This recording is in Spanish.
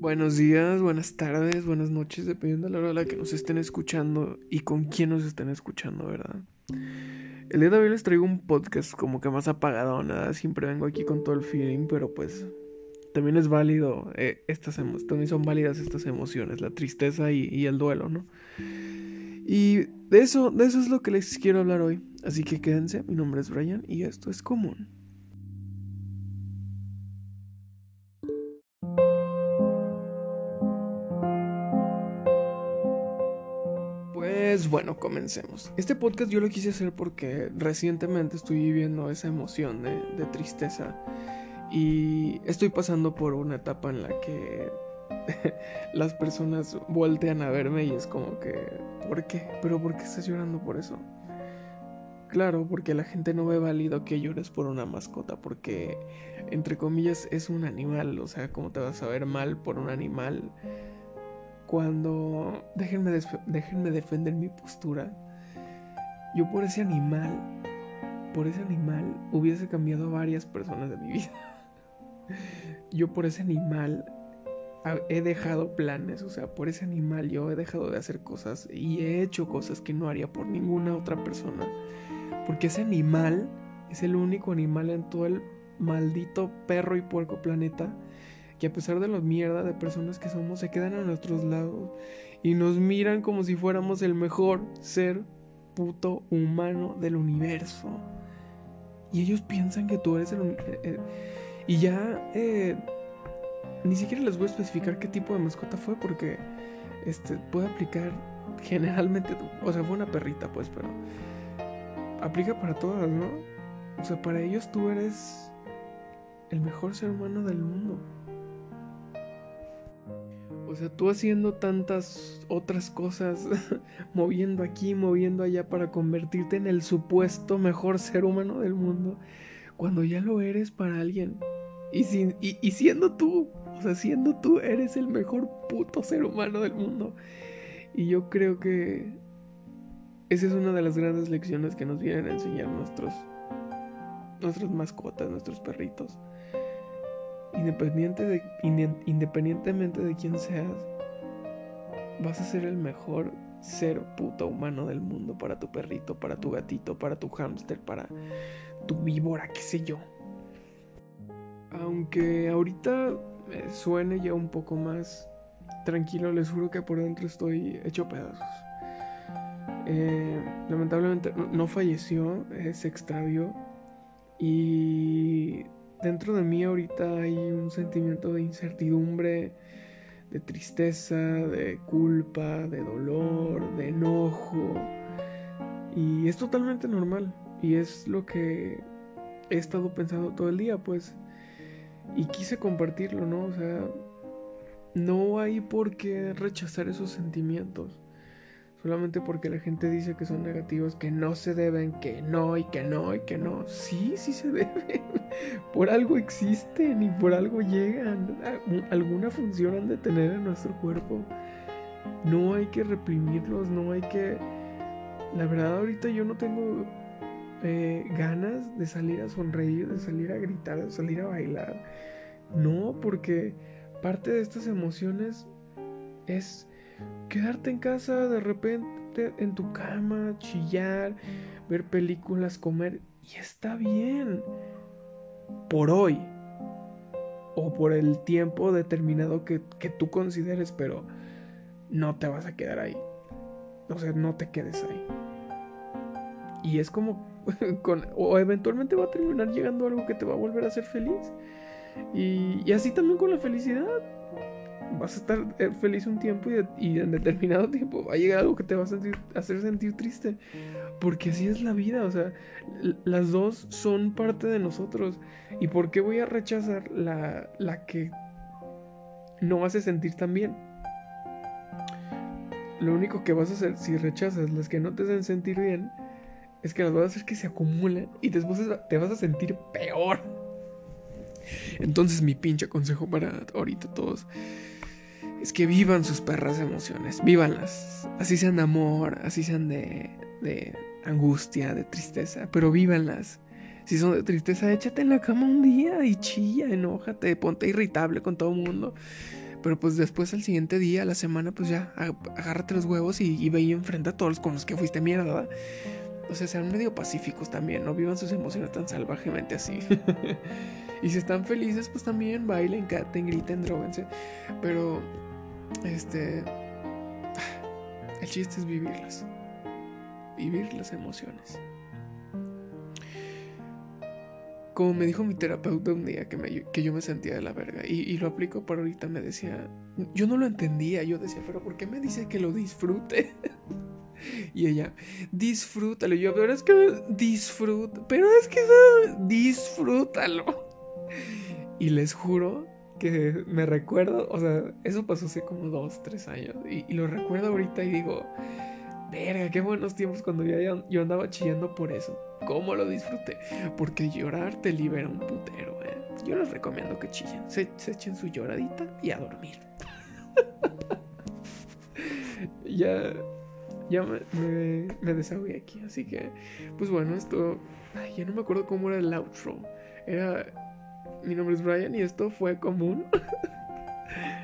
Buenos días, buenas tardes, buenas noches, dependiendo de la hora a la que nos estén escuchando y con quién nos estén escuchando, ¿verdad? El día de hoy les traigo un podcast como que más apagado, nada, siempre vengo aquí con todo el feeling, pero pues también es válido, eh, estas también son válidas estas emociones, la tristeza y, y el duelo, ¿no? Y de eso, de eso es lo que les quiero hablar hoy, así que quédense, mi nombre es Brian y esto es común. Pues bueno, comencemos. Este podcast yo lo quise hacer porque recientemente estoy viviendo esa emoción de, tristeza y estoy pasando por una etapa en la que las personas voltean a verme y es como que, ¿por qué? ¿Pero por qué estás llorando por eso? Claro, porque la gente no ve válido que llores por una mascota, porque entre comillas es un animal, o sea, ¿cómo te vas a ver mal por un animal? Cuando déjenme, déjenme defender mi postura, yo por ese animal, por ese animal hubiese cambiado a varias personas de mi vida. yo por ese animal he dejado planes, o sea, por ese animal yo he dejado de hacer cosas y he hecho cosas que no haría por ninguna otra persona. Porque ese animal es el único animal en todo el maldito perro y puerco planeta que a pesar de la mierda de personas que somos, se quedan a nuestros lados y nos miran como si fuéramos el mejor ser puto humano del universo. Y ellos piensan que tú eres el... Eh, eh, y ya... Eh, ni siquiera les voy a especificar qué tipo de mascota fue porque este puede aplicar generalmente, o sea, fue una perrita pues, pero aplica para todas, ¿no? O sea, para ellos tú eres el mejor ser humano del mundo. O sea, tú haciendo tantas otras cosas, moviendo aquí, moviendo allá para convertirte en el supuesto mejor ser humano del mundo, cuando ya lo eres para alguien. Y, y, siendo tú, o sea, siendo tú, eres el mejor puto ser humano del mundo. Y yo creo que esa es una de las grandes lecciones que nos vienen a enseñar nuestros, nuestras mascotas, nuestros perritos. Independiente de, independientemente de quién seas, vas a ser el mejor ser puto humano del mundo para tu perrito, para tu gatito, para tu hámster, para tu víbora, qué sé yo. Aunque ahorita suene ya un poco más tranquilo, les juro que por dentro estoy hecho pedazos. Eh, lamentablemente no falleció, eh, se y dentro de mí ahorita hay un sentimiento de incertidumbre, de tristeza, de culpa, de dolor, de enojo. Y es totalmente normal. Y es lo que he estado pensando todo el día, pues. Y quise compartirlo, ¿no? O sea, no hay por qué rechazar esos sentimientos solamente porque la gente dice que son negativos, que no se deben, que no y que no y que no. Sí, sí se deben. por algo existen y por algo llegan. Alguna función han de tener en nuestro cuerpo. No hay que reprimirlos, no hay que... La verdad ahorita yo no tengo eh, ganas de salir a sonreír, de salir a gritar, de salir a bailar. No, porque parte de estas emociones es quedarte en casa de repente en tu cama, chillar, ver películas, comer, y está bien. Por hoy. O por el tiempo determinado que, tú consideres, pero no te vas a quedar ahí. O sea, no te quedes ahí. Y es como con, o eventualmente va a terminar llegando algo que te va a volver a hacer feliz. Y, y así también con la felicidad vas a estar eh, feliz un tiempo y, en determinado tiempo va a llegar algo que te va a hacer sentir triste. Porque así es la vida, o sea, las dos son parte de nosotros. ¿Y por qué voy a rechazar la, la que no hace sentir tan bien? Lo único que vas a hacer si rechazas las que no te hacen sentir bien es que las vas a hacer que se acumulen y después te vas a sentir peor. Entonces mi pinche consejo para ahorita todos es que vivan sus perras emociones, vívanlas. Así sean de amor, así sean de, de angustia, de tristeza, pero vívanlas. Si son de tristeza, échate en la cama un día y chilla, enójate, ponte irritable con todo el mundo. Pero pues después al siguiente día, a la semana, pues ya, agárrate los huevos y, ve y enfrenta a todos los con los que fuiste mierda. O sea, sean medio pacíficos también, no vivan sus emociones tan salvajemente así. y si están felices, pues también bailen, canten, griten, droguense. Pero, este... El chiste es vivirlas. Vivir las emociones. Como me dijo mi terapeuta un día que, me, que yo me sentía de la verga, y, y, lo aplico para ahorita, me decía, yo no lo entendía, yo decía, pero ¿por qué me dice que lo disfrute? Y ella, disfrútalo. Yo, pero es que disfruta, pero es que disfrútalo. Y les juro que me recuerdo, o sea, eso pasó hace como dos, tres años. Y, lo recuerdo ahorita y digo, verga, qué buenos tiempos cuando yo, yo andaba chillando por eso. ¿Cómo lo disfruté? Porque llorar te libera un putero, ¿eh? Yo les recomiendo que chillen, se, echen su lloradita y a dormir. ya ya me, me, desahogué aquí. Así que, pues bueno, esto. Ay, ya no me acuerdo cómo era el outro. Era. Mi nombre es Brian y esto fue común.